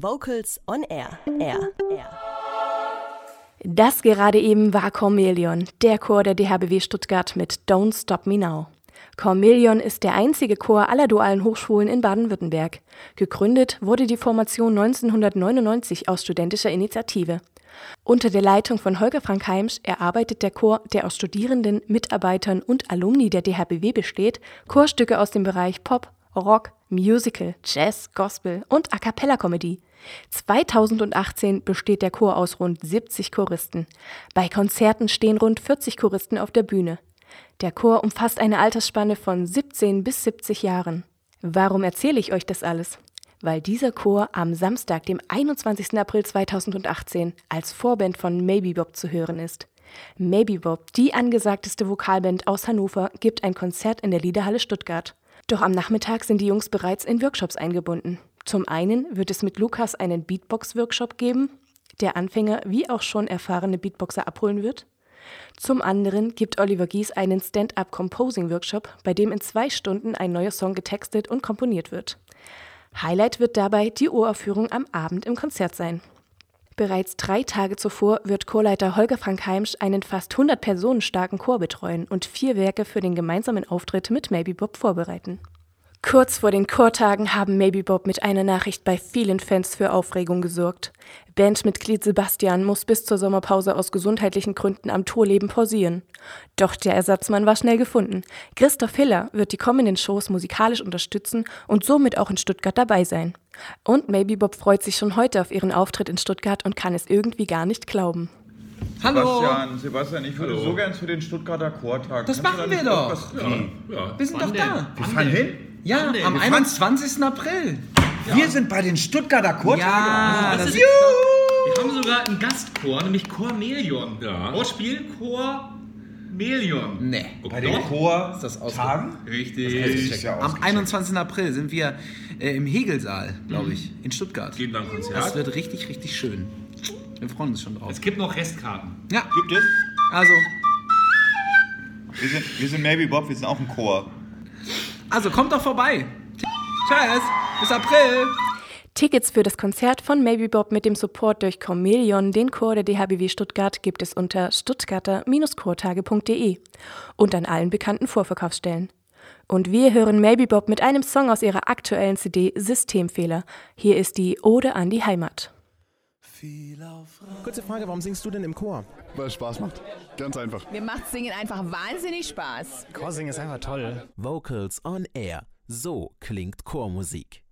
Vocals on Air. Air. Air. Das gerade eben war Cormelion, der Chor der DHBW Stuttgart mit Don't Stop Me Now. Cormelion ist der einzige Chor aller dualen Hochschulen in Baden-Württemberg. Gegründet wurde die Formation 1999 aus studentischer Initiative. Unter der Leitung von Holger Frank Heimsch erarbeitet der Chor, der aus Studierenden, Mitarbeitern und Alumni der DHBW besteht, Chorstücke aus dem Bereich Pop, Rock, Musical, Jazz, Gospel und A cappella Comedy. 2018 besteht der Chor aus rund 70 Choristen. Bei Konzerten stehen rund 40 Choristen auf der Bühne. Der Chor umfasst eine Altersspanne von 17 bis 70 Jahren. Warum erzähle ich euch das alles? Weil dieser Chor am Samstag, dem 21. April 2018, als Vorband von Maybe Bob zu hören ist. Maybe Bob, die angesagteste Vokalband aus Hannover, gibt ein Konzert in der Liederhalle Stuttgart. Doch am Nachmittag sind die Jungs bereits in Workshops eingebunden. Zum einen wird es mit Lukas einen Beatbox-Workshop geben, der Anfänger wie auch schon erfahrene Beatboxer abholen wird. Zum anderen gibt Oliver Gies einen Stand-up-Composing-Workshop, bei dem in zwei Stunden ein neuer Song getextet und komponiert wird. Highlight wird dabei die Uraufführung am Abend im Konzert sein. Bereits drei Tage zuvor wird Chorleiter Holger Frank Heimsch einen fast 100 Personen starken Chor betreuen und vier Werke für den gemeinsamen Auftritt mit Maybe Bob vorbereiten. Kurz vor den Chortagen haben Maybe Bob mit einer Nachricht bei vielen Fans für Aufregung gesorgt. Bandmitglied Sebastian muss bis zur Sommerpause aus gesundheitlichen Gründen am Tourleben pausieren. Doch der Ersatzmann war schnell gefunden. Christoph Hiller wird die kommenden Shows musikalisch unterstützen und somit auch in Stuttgart dabei sein. Und Maybe Bob freut sich schon heute auf ihren Auftritt in Stuttgart und kann es irgendwie gar nicht glauben. Hallo! Sebastian, Sebastian, ich würde so gern zu den Stuttgarter Chortagen. Das Kannst machen da wir doch. Ja. Ja. Wir sind doch da. Wir fahren hin? Ja, denn? am Wir fahren- 21. April. Wir sind bei den Stuttgarter Chortagen. Ja, das ist, Wir haben sogar einen Gastchor, nämlich Chor Melion. Ja. Wortspiel Chor Melion. nee. Bei den Doch. Chortagen? Richtig. Das ist ja Am ausgecheckt. 21. April sind wir äh, im Hegelsaal, glaube ich, in Stuttgart. Gehen dann Das Konzert. wird richtig, richtig schön. Wir freuen uns schon drauf. Es gibt noch Restkarten. Ja, Gibt es? also, Wir sind, wir sind Maybe Bob, wir sind auch ein Chor. Also kommt doch vorbei. Tschüss, bis April. Tickets für das Konzert von Maybe Bob mit dem Support durch Cormelion, den Chor der DHBW Stuttgart, gibt es unter stuttgarter-chortage.de und an allen bekannten Vorverkaufsstellen. Und wir hören Maybe Bob mit einem Song aus ihrer aktuellen CD Systemfehler. Hier ist die Ode an die Heimat. Kurze Frage, warum singst du denn im Chor? Weil es Spaß macht. Ganz einfach. Mir macht Singen einfach wahnsinnig Spaß. Chorsingen ist einfach toll. Vocals on Air. So klingt Chormusik.